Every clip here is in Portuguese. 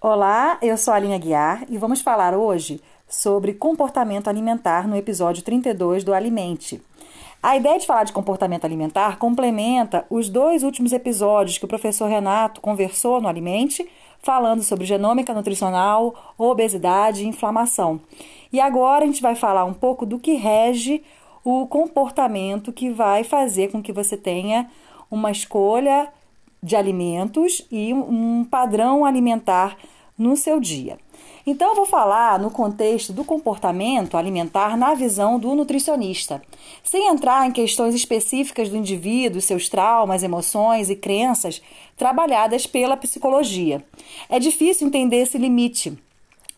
Olá, eu sou a Aline Guiar e vamos falar hoje sobre comportamento alimentar no episódio 32 do Alimente. A ideia de falar de comportamento alimentar complementa os dois últimos episódios que o professor Renato conversou no Alimente, falando sobre genômica nutricional, obesidade e inflamação. E agora a gente vai falar um pouco do que rege o comportamento que vai fazer com que você tenha uma escolha de alimentos e um padrão alimentar no seu dia. Então, eu vou falar no contexto do comportamento alimentar na visão do nutricionista, sem entrar em questões específicas do indivíduo, seus traumas, emoções e crenças trabalhadas pela psicologia. É difícil entender esse limite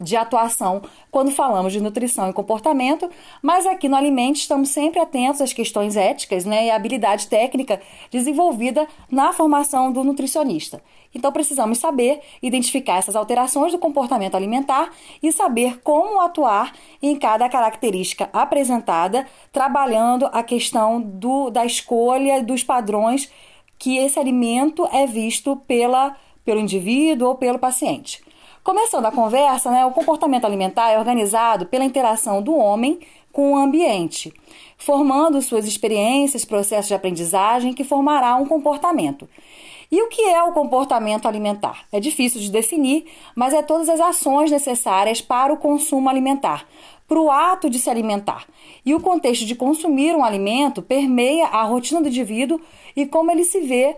de atuação quando falamos de nutrição e comportamento, mas aqui no Alimente estamos sempre atentos às questões éticas né, e à habilidade técnica desenvolvida na formação do nutricionista. Então precisamos saber identificar essas alterações do comportamento alimentar e saber como atuar em cada característica apresentada, trabalhando a questão do, da escolha dos padrões que esse alimento é visto pela, pelo indivíduo ou pelo paciente. Começando a conversa, né, o comportamento alimentar é organizado pela interação do homem com o ambiente, formando suas experiências, processos de aprendizagem que formará um comportamento. E o que é o comportamento alimentar? É difícil de definir, mas é todas as ações necessárias para o consumo alimentar, para o ato de se alimentar. E o contexto de consumir um alimento permeia a rotina do indivíduo e como ele se vê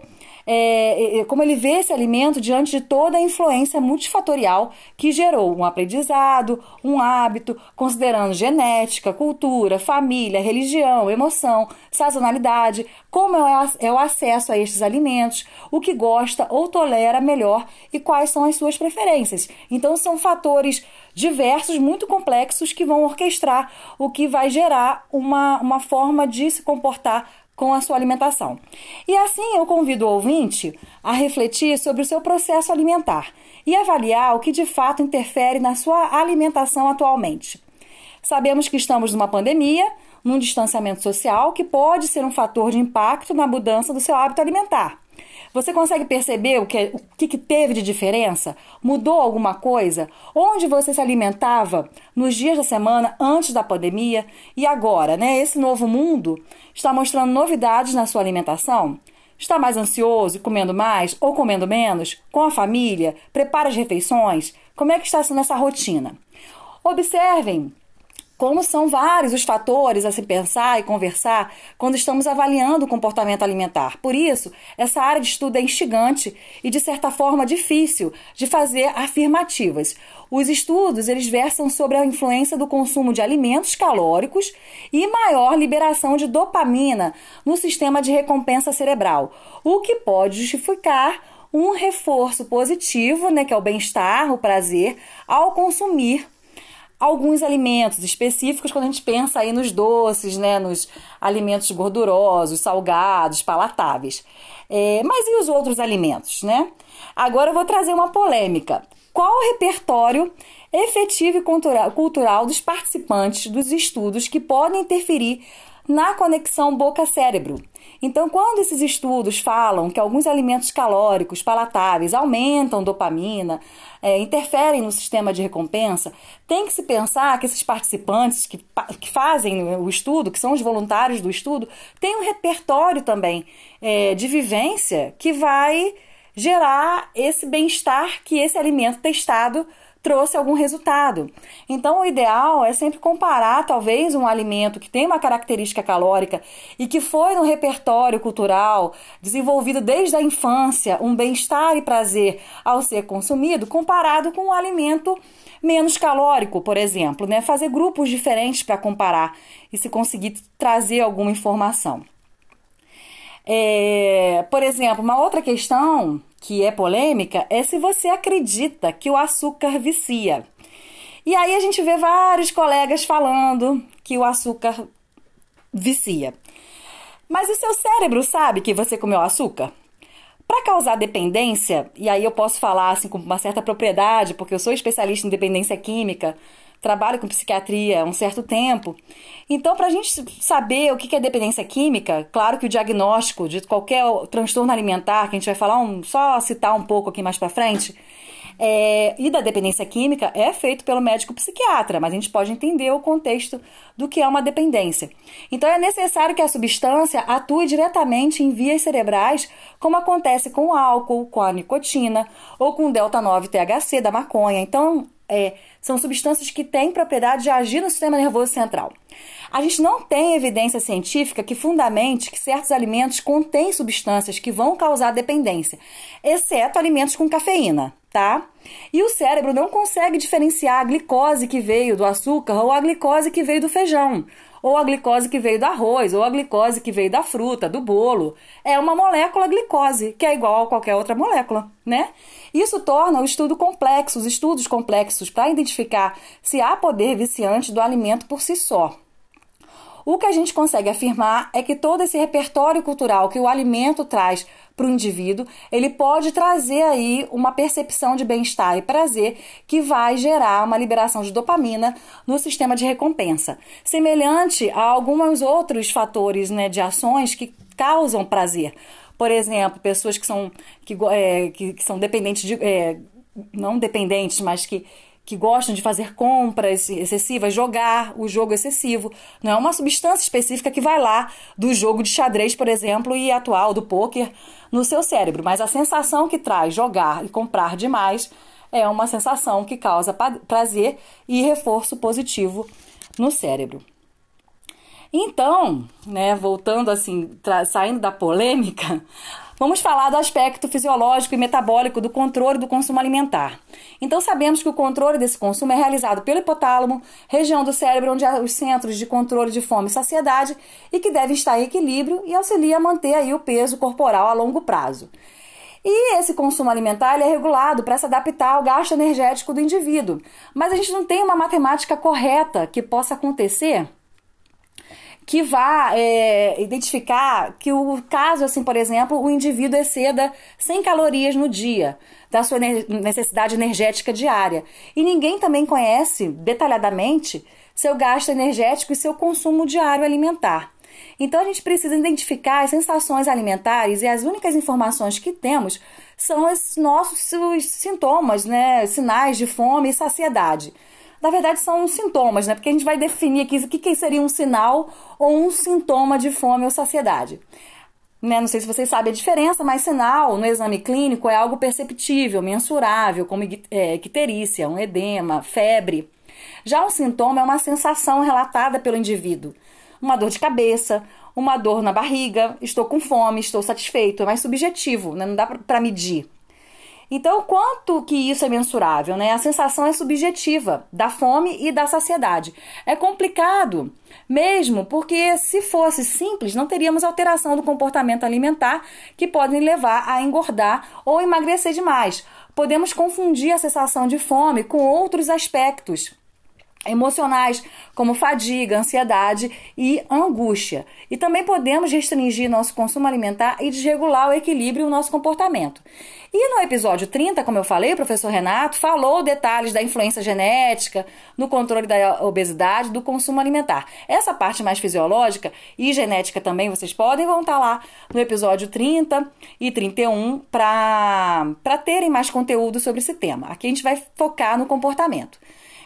é, como ele vê esse alimento diante de toda a influência multifatorial que gerou um aprendizado, um hábito, considerando genética, cultura, família, religião, emoção, sazonalidade, como é, é o acesso a estes alimentos, o que gosta ou tolera melhor e quais são as suas preferências. Então, são fatores diversos, muito complexos, que vão orquestrar o que vai gerar uma, uma forma de se comportar com a sua alimentação. E assim eu convido o ouvinte a refletir sobre o seu processo alimentar e avaliar o que de fato interfere na sua alimentação atualmente. Sabemos que estamos numa pandemia, num distanciamento social que pode ser um fator de impacto na mudança do seu hábito alimentar. Você consegue perceber o que, o que, que teve de diferença? Mudou alguma coisa? Onde você se alimentava nos dias da semana antes da pandemia e agora, né? Esse novo mundo está mostrando novidades na sua alimentação? Está mais ansioso, comendo mais ou comendo menos? Com a família? Prepara as refeições? Como é que está sendo essa rotina? Observem como são vários os fatores a se pensar e conversar quando estamos avaliando o comportamento alimentar. Por isso, essa área de estudo é instigante e, de certa forma, difícil de fazer afirmativas. Os estudos eles versam sobre a influência do consumo de alimentos calóricos e maior liberação de dopamina no sistema de recompensa cerebral, o que pode justificar um reforço positivo, né, que é o bem-estar, o prazer, ao consumir alguns alimentos específicos quando a gente pensa aí nos doces, né, nos alimentos gordurosos, salgados, palatáveis. É, mas e os outros alimentos, né? Agora eu vou trazer uma polêmica. Qual o repertório efetivo e cultural dos participantes dos estudos que podem interferir na conexão boca-cérebro. Então, quando esses estudos falam que alguns alimentos calóricos palatáveis aumentam dopamina, é, interferem no sistema de recompensa, tem que se pensar que esses participantes que, que fazem o estudo, que são os voluntários do estudo, têm um repertório também é, de vivência que vai gerar esse bem-estar que esse alimento testado trouxe algum resultado. Então, o ideal é sempre comparar, talvez, um alimento que tem uma característica calórica e que foi no repertório cultural desenvolvido desde a infância, um bem-estar e prazer ao ser consumido, comparado com um alimento menos calórico, por exemplo, né? Fazer grupos diferentes para comparar e se conseguir trazer alguma informação. É, por exemplo, uma outra questão que é polêmica é se você acredita que o açúcar vicia. E aí a gente vê vários colegas falando que o açúcar vicia. Mas o seu cérebro sabe que você comeu açúcar? Para causar dependência, e aí eu posso falar assim com uma certa propriedade, porque eu sou especialista em dependência química, trabalho com psiquiatria há um certo tempo. Então, para a gente saber o que é dependência química, claro que o diagnóstico de qualquer transtorno alimentar, que a gente vai falar, um, só citar um pouco aqui mais para frente, é, e da dependência química é feito pelo médico psiquiatra, mas a gente pode entender o contexto do que é uma dependência. Então é necessário que a substância atue diretamente em vias cerebrais, como acontece com o álcool, com a nicotina ou com o delta 9 THC da maconha. Então, é, são substâncias que têm propriedade de agir no sistema nervoso central. A gente não tem evidência científica que fundamente que certos alimentos contêm substâncias que vão causar dependência, exceto alimentos com cafeína, tá? E o cérebro não consegue diferenciar a glicose que veio do açúcar ou a glicose que veio do feijão ou a glicose que veio do arroz, ou a glicose que veio da fruta, do bolo. É uma molécula glicose, que é igual a qualquer outra molécula, né? Isso torna o estudo complexo, os estudos complexos para identificar se há poder viciante do alimento por si só. O que a gente consegue afirmar é que todo esse repertório cultural que o alimento traz para o indivíduo, ele pode trazer aí uma percepção de bem-estar e prazer que vai gerar uma liberação de dopamina no sistema de recompensa, semelhante a alguns outros fatores né, de ações que causam prazer. Por exemplo, pessoas que são, que, é, que, que são dependentes de. É, não dependentes, mas que que gostam de fazer compras excessivas, jogar o jogo excessivo. Não é uma substância específica que vai lá do jogo de xadrez, por exemplo, e atual do pôquer no seu cérebro, mas a sensação que traz jogar e comprar demais é uma sensação que causa prazer e reforço positivo no cérebro. Então, né, voltando assim, saindo da polêmica, Vamos falar do aspecto fisiológico e metabólico do controle do consumo alimentar. Então, sabemos que o controle desse consumo é realizado pelo hipotálamo, região do cérebro onde há os centros de controle de fome e saciedade, e que deve estar em equilíbrio e auxilia a manter aí o peso corporal a longo prazo. E esse consumo alimentar é regulado para se adaptar ao gasto energético do indivíduo. Mas a gente não tem uma matemática correta que possa acontecer que vá é, identificar que o caso, assim, por exemplo, o indivíduo exceda 100 calorias no dia da sua necessidade energética diária. E ninguém também conhece detalhadamente seu gasto energético e seu consumo diário alimentar. Então a gente precisa identificar as sensações alimentares e as únicas informações que temos são os nossos sintomas, né, sinais de fome e saciedade na verdade são sintomas, né? Porque a gente vai definir aqui o que, seria um sinal ou um sintoma de fome ou saciedade. Né? Não sei se vocês sabem a diferença, mas sinal no exame clínico é algo perceptível, mensurável, como é, icterícia, um edema, febre. Já um sintoma é uma sensação relatada pelo indivíduo. Uma dor de cabeça, uma dor na barriga, estou com fome, estou satisfeito, é mais subjetivo, né? não dá para medir. Então, quanto que isso é mensurável? Né? A sensação é subjetiva da fome e da saciedade. É complicado, mesmo porque se fosse simples, não teríamos alteração do comportamento alimentar que podem levar a engordar ou emagrecer demais. Podemos confundir a sensação de fome com outros aspectos emocionais, como fadiga, ansiedade e angústia. E também podemos restringir nosso consumo alimentar e desregular o equilíbrio do nosso comportamento. E no episódio 30, como eu falei, o professor Renato falou detalhes da influência genética no controle da obesidade, do consumo alimentar. Essa parte mais fisiológica e genética também vocês podem voltar lá no episódio 30 e 31 para terem mais conteúdo sobre esse tema. Aqui a gente vai focar no comportamento.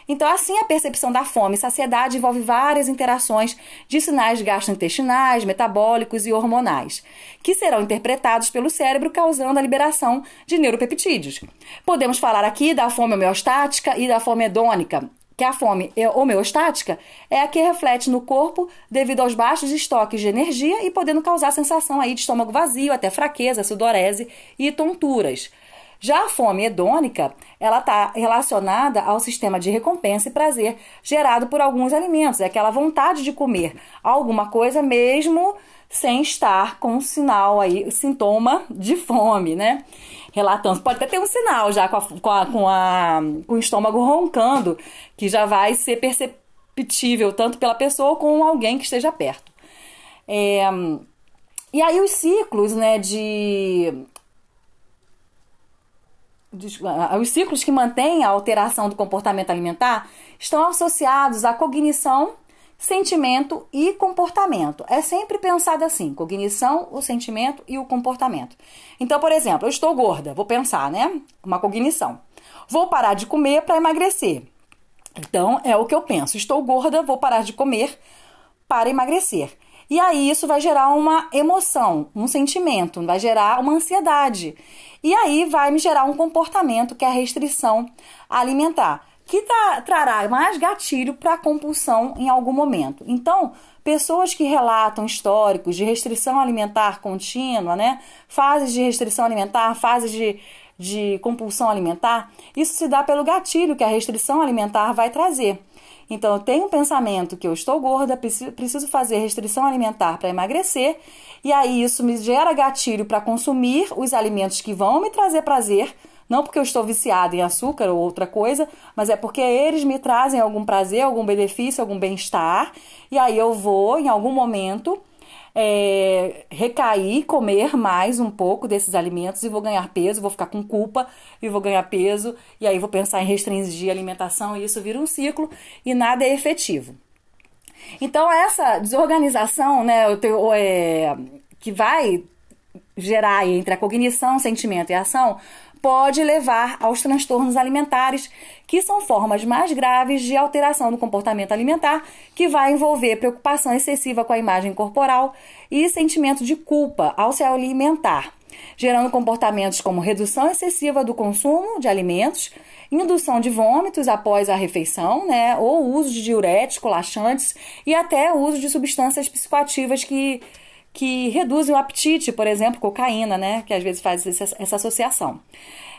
Então, assim, a percepção da fome e saciedade envolve várias interações de sinais gastrointestinais, metabólicos e hormonais, que serão interpretados pelo cérebro, causando a liberação de neuropeptídeos. Podemos falar aqui da fome homeostática e da fome hedônica, que a fome homeostática é a que reflete no corpo devido aos baixos estoques de energia e podendo causar sensação aí de estômago vazio, até fraqueza, sudorese e tonturas. Já a fome hedônica, ela está relacionada ao sistema de recompensa e prazer gerado por alguns alimentos, é aquela vontade de comer alguma coisa mesmo sem estar com um sinal aí, sintoma de fome, né? Relatando, pode até ter um sinal já com, a, com, a, com, a, com o estômago roncando, que já vai ser perceptível tanto pela pessoa como alguém que esteja perto. É, e aí os ciclos, né, de os ciclos que mantêm a alteração do comportamento alimentar estão associados à cognição, sentimento e comportamento. É sempre pensado assim: cognição, o sentimento e o comportamento. Então, por exemplo, eu estou gorda, vou pensar, né? Uma cognição. Vou parar de comer para emagrecer. Então, é o que eu penso. Estou gorda, vou parar de comer para emagrecer. E aí isso vai gerar uma emoção, um sentimento, vai gerar uma ansiedade. E aí vai me gerar um comportamento que é a restrição alimentar, que tá, trará mais gatilho para a compulsão em algum momento. Então, pessoas que relatam históricos de restrição alimentar contínua, né? Fases de restrição alimentar, fases de, de compulsão alimentar, isso se dá pelo gatilho que a restrição alimentar vai trazer. Então, eu tenho um pensamento que eu estou gorda, preciso fazer restrição alimentar para emagrecer, e aí isso me gera gatilho para consumir os alimentos que vão me trazer prazer, não porque eu estou viciada em açúcar ou outra coisa, mas é porque eles me trazem algum prazer, algum benefício, algum bem-estar, e aí eu vou, em algum momento, é, recair, comer mais um pouco desses alimentos e vou ganhar peso, vou ficar com culpa e vou ganhar peso, e aí vou pensar em restringir a alimentação e isso vira um ciclo e nada é efetivo. Então, essa desorganização, né, é, que vai gerar entre a cognição, sentimento e ação, pode levar aos transtornos alimentares, que são formas mais graves de alteração do comportamento alimentar, que vai envolver preocupação excessiva com a imagem corporal e sentimento de culpa ao se alimentar, gerando comportamentos como redução excessiva do consumo de alimentos, indução de vômitos após a refeição, né, ou uso de diuréticos, laxantes e até uso de substâncias psicoativas que que reduzem o apetite, por exemplo, cocaína, né, que às vezes faz essa associação.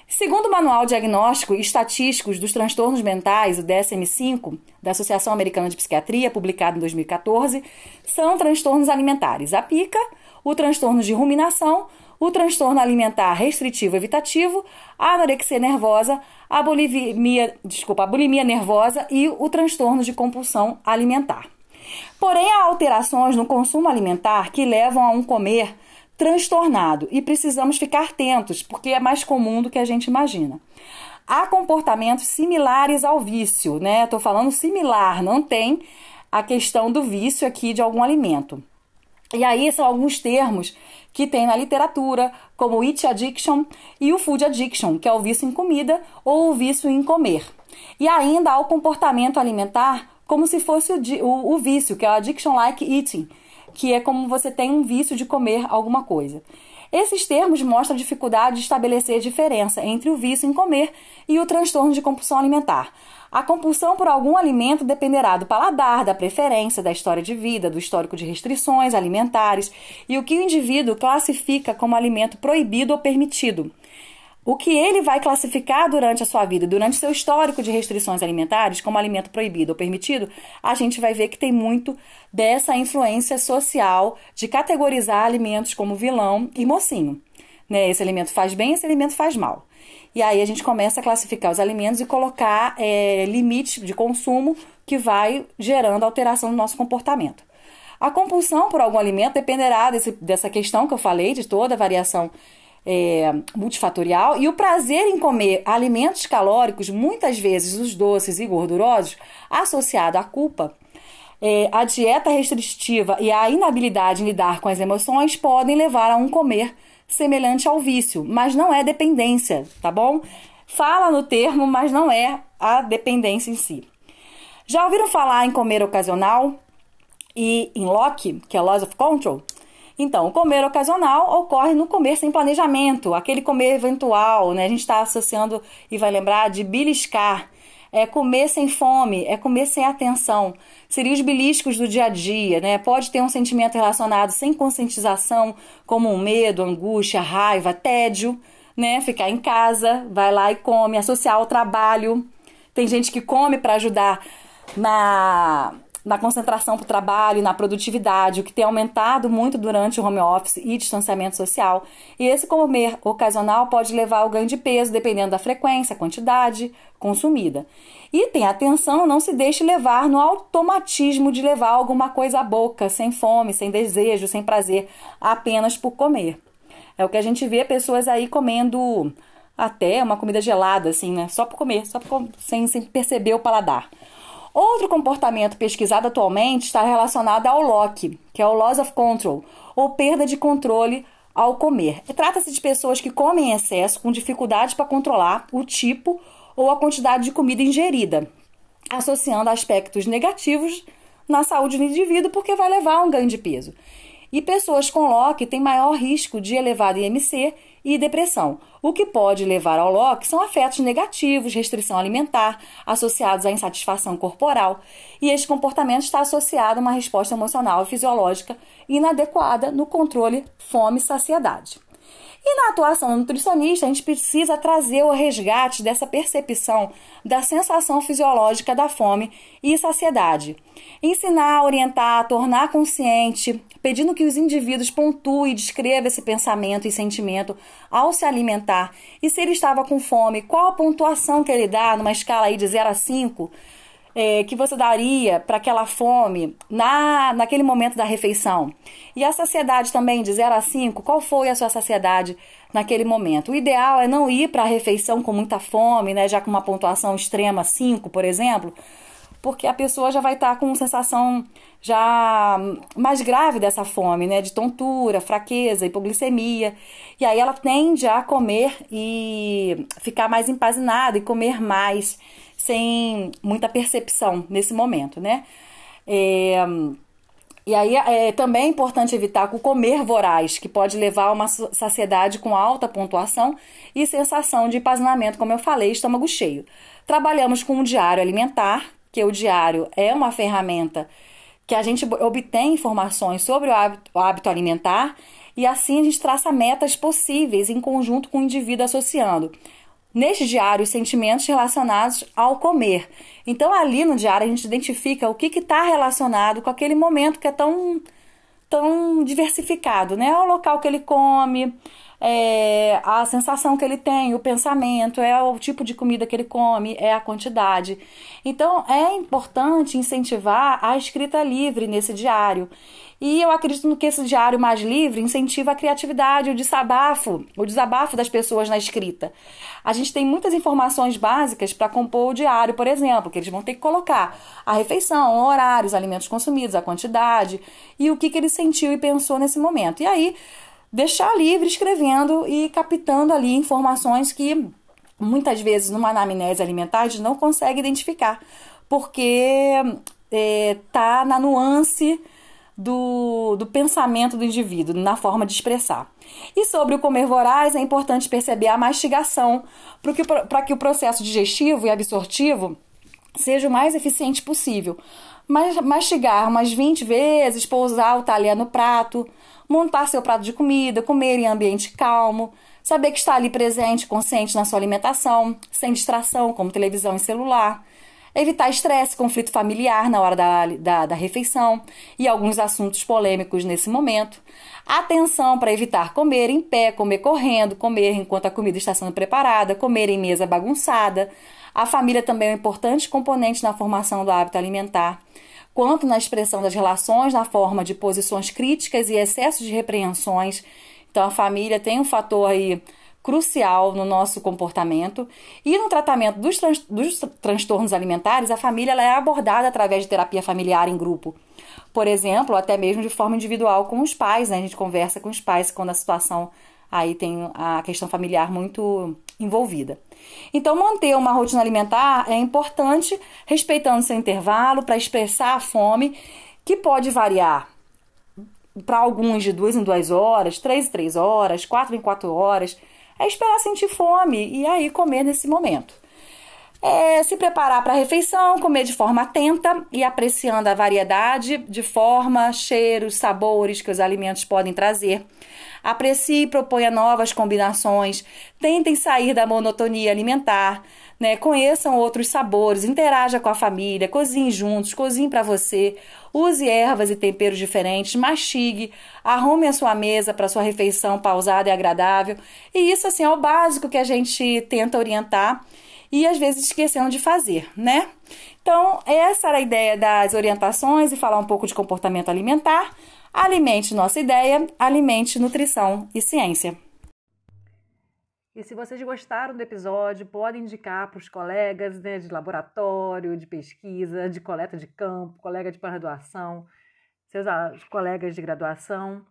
Segundo o Manual Diagnóstico e Estatísticos dos Transtornos Mentais, o DSM-5, da Associação Americana de Psiquiatria, publicado em 2014, são transtornos alimentares: a pica, o transtorno de ruminação, o transtorno alimentar restritivo evitativo, a anorexia nervosa, a bulimia, desculpa, a bulimia nervosa e o transtorno de compulsão alimentar. Porém, há alterações no consumo alimentar que levam a um comer transtornado e precisamos ficar atentos, porque é mais comum do que a gente imagina. Há comportamentos similares ao vício, né? Estou falando similar, não tem a questão do vício aqui de algum alimento. E aí são alguns termos que tem na literatura, como o it addiction e o food addiction, que é o vício em comida ou o vício em comer. E ainda há o comportamento alimentar como se fosse o, o, o vício, que é o addiction like eating, que é como você tem um vício de comer alguma coisa. Esses termos mostram a dificuldade de estabelecer a diferença entre o vício em comer e o transtorno de compulsão alimentar. A compulsão por algum alimento dependerá do paladar, da preferência, da história de vida, do histórico de restrições alimentares e o que o indivíduo classifica como alimento proibido ou permitido. O que ele vai classificar durante a sua vida, durante seu histórico de restrições alimentares, como alimento proibido ou permitido, a gente vai ver que tem muito dessa influência social de categorizar alimentos como vilão e mocinho. Né? Esse alimento faz bem, esse alimento faz mal. E aí a gente começa a classificar os alimentos e colocar é, limite de consumo que vai gerando alteração no nosso comportamento. A compulsão por algum alimento dependerá desse, dessa questão que eu falei, de toda a variação é, multifatorial e o prazer em comer alimentos calóricos, muitas vezes os doces e gordurosos, associado à culpa, é, a dieta restritiva e a inabilidade em lidar com as emoções podem levar a um comer semelhante ao vício, mas não é dependência, tá bom? Fala no termo, mas não é a dependência em si. Já ouviram falar em comer ocasional e em LOC, que é Loss of Control? Então, o comer ocasional ocorre no comer sem planejamento, aquele comer eventual, né? A gente está associando e vai lembrar de beliscar. É comer sem fome, é comer sem atenção. Seriam os beliscos do dia a dia, né? Pode ter um sentimento relacionado sem conscientização, como um medo, angústia, raiva, tédio, né? Ficar em casa, vai lá e come, associar ao trabalho. Tem gente que come para ajudar na na concentração para o trabalho, na produtividade, o que tem aumentado muito durante o home office e distanciamento social. E esse comer ocasional pode levar ao ganho de peso, dependendo da frequência, quantidade consumida. E tem atenção, não se deixe levar no automatismo de levar alguma coisa à boca, sem fome, sem desejo, sem prazer, apenas por comer. É o que a gente vê pessoas aí comendo até uma comida gelada, assim, né? Só por comer, só por, sem, sem perceber o paladar. Outro comportamento pesquisado atualmente está relacionado ao LOC, que é o Loss of Control, ou perda de controle ao comer. Trata-se de pessoas que comem em excesso com dificuldade para controlar o tipo ou a quantidade de comida ingerida, associando aspectos negativos na saúde do indivíduo porque vai levar a um ganho de peso. E pessoas com LOC têm maior risco de elevado IMC e depressão. O que pode levar ao LOC são afetos negativos, restrição alimentar, associados à insatisfação corporal. E esse comportamento está associado a uma resposta emocional e fisiológica inadequada no controle fome-saciedade. E na atuação do nutricionista, a gente precisa trazer o resgate dessa percepção da sensação fisiológica da fome e saciedade. Ensinar, orientar, tornar consciente, pedindo que os indivíduos pontuem e descrevam esse pensamento e sentimento ao se alimentar. E se ele estava com fome, qual a pontuação que ele dá numa escala aí de 0 a 5? É, que você daria para aquela fome na, naquele momento da refeição? E a saciedade também, de 0 a 5, qual foi a sua saciedade naquele momento? O ideal é não ir para a refeição com muita fome, né, já com uma pontuação extrema 5, por exemplo, porque a pessoa já vai estar tá com sensação já mais grave dessa fome, né, de tontura, fraqueza, hipoglicemia, e aí ela tende a comer e ficar mais empazinada e comer mais sem muita percepção nesse momento, né? É, e aí é também é importante evitar o comer voraz, que pode levar a uma saciedade com alta pontuação e sensação de empazinamento, como eu falei, estômago cheio. Trabalhamos com o diário alimentar, que o diário é uma ferramenta que a gente obtém informações sobre o hábito, o hábito alimentar e assim a gente traça metas possíveis em conjunto com o indivíduo associando neste diário os sentimentos relacionados ao comer. Então, ali no diário, a gente identifica o que está relacionado com aquele momento que é tão, tão diversificado, né? O local que ele come, é, a sensação que ele tem, o pensamento, é o tipo de comida que ele come, é a quantidade. Então, é importante incentivar a escrita livre nesse diário. E eu acredito que esse diário mais livre incentiva a criatividade, o desabafo, o desabafo das pessoas na escrita. A gente tem muitas informações básicas para compor o diário, por exemplo, que eles vão ter que colocar a refeição, o horário, os alimentos consumidos, a quantidade e o que, que ele sentiu e pensou nesse momento. E aí, deixar livre escrevendo e captando ali informações que muitas vezes numa anamnese alimentar a gente não consegue identificar, porque está é, na nuance do, do pensamento do indivíduo, na forma de expressar. E sobre o comer voraz, é importante perceber a mastigação para que o processo digestivo e absortivo seja o mais eficiente possível. Mas mastigar umas 20 vezes, pousar o talher no prato, montar seu prato de comida, comer em ambiente calmo, saber que está ali presente, consciente na sua alimentação, sem distração, como televisão e celular evitar estresse, conflito familiar na hora da, da, da refeição e alguns assuntos polêmicos nesse momento. Atenção para evitar comer em pé, comer correndo, comer enquanto a comida está sendo preparada, comer em mesa bagunçada. A família também é um importante componente na formação do hábito alimentar, quanto na expressão das relações, na forma de posições críticas e excessos de repreensões. Então a família tem um fator aí crucial no nosso comportamento. E no tratamento dos, dos transtornos alimentares, a família é abordada através de terapia familiar em grupo. Por exemplo, até mesmo de forma individual com os pais, né? A gente conversa com os pais quando a situação aí tem a questão familiar muito envolvida. Então, manter uma rotina alimentar é importante, respeitando seu intervalo para expressar a fome, que pode variar para alguns de duas em duas horas, três em três horas, quatro em quatro horas é esperar sentir fome e aí comer nesse momento. É se preparar para a refeição, comer de forma atenta e apreciando a variedade de forma, cheiros, sabores que os alimentos podem trazer. Aprecie e proponha novas combinações. Tentem sair da monotonia alimentar. Né? Conheçam outros sabores, interaja com a família, cozinhe juntos, cozinhe para você. Use ervas e temperos diferentes, mastigue, arrume a sua mesa para sua refeição pausada e agradável. E isso assim é o básico que a gente tenta orientar e às vezes esquecendo de fazer, né? Então, essa era a ideia das orientações e falar um pouco de comportamento alimentar. Alimente nossa ideia, alimente nutrição e ciência. E se vocês gostaram do episódio, podem indicar para os colegas né, de laboratório, de pesquisa, de coleta de campo, colega de pós-graduação, seus colegas de graduação.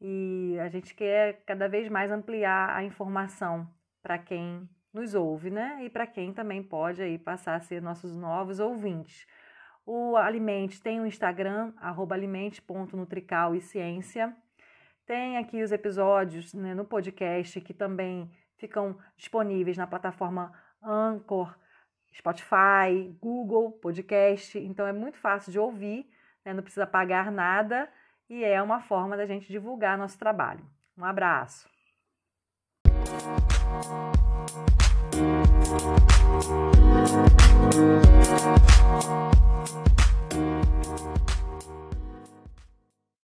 e a gente quer cada vez mais ampliar a informação para quem nos ouve, né? E para quem também pode aí passar a ser nossos novos ouvintes. O Alimente tem o Instagram, arroba alimente.nutrical e ciência. Tem aqui os episódios né, no podcast que também ficam disponíveis na plataforma Anchor, Spotify, Google Podcast. Então é muito fácil de ouvir, né? não precisa pagar nada e é uma forma da gente divulgar nosso trabalho. Um abraço. Thank you.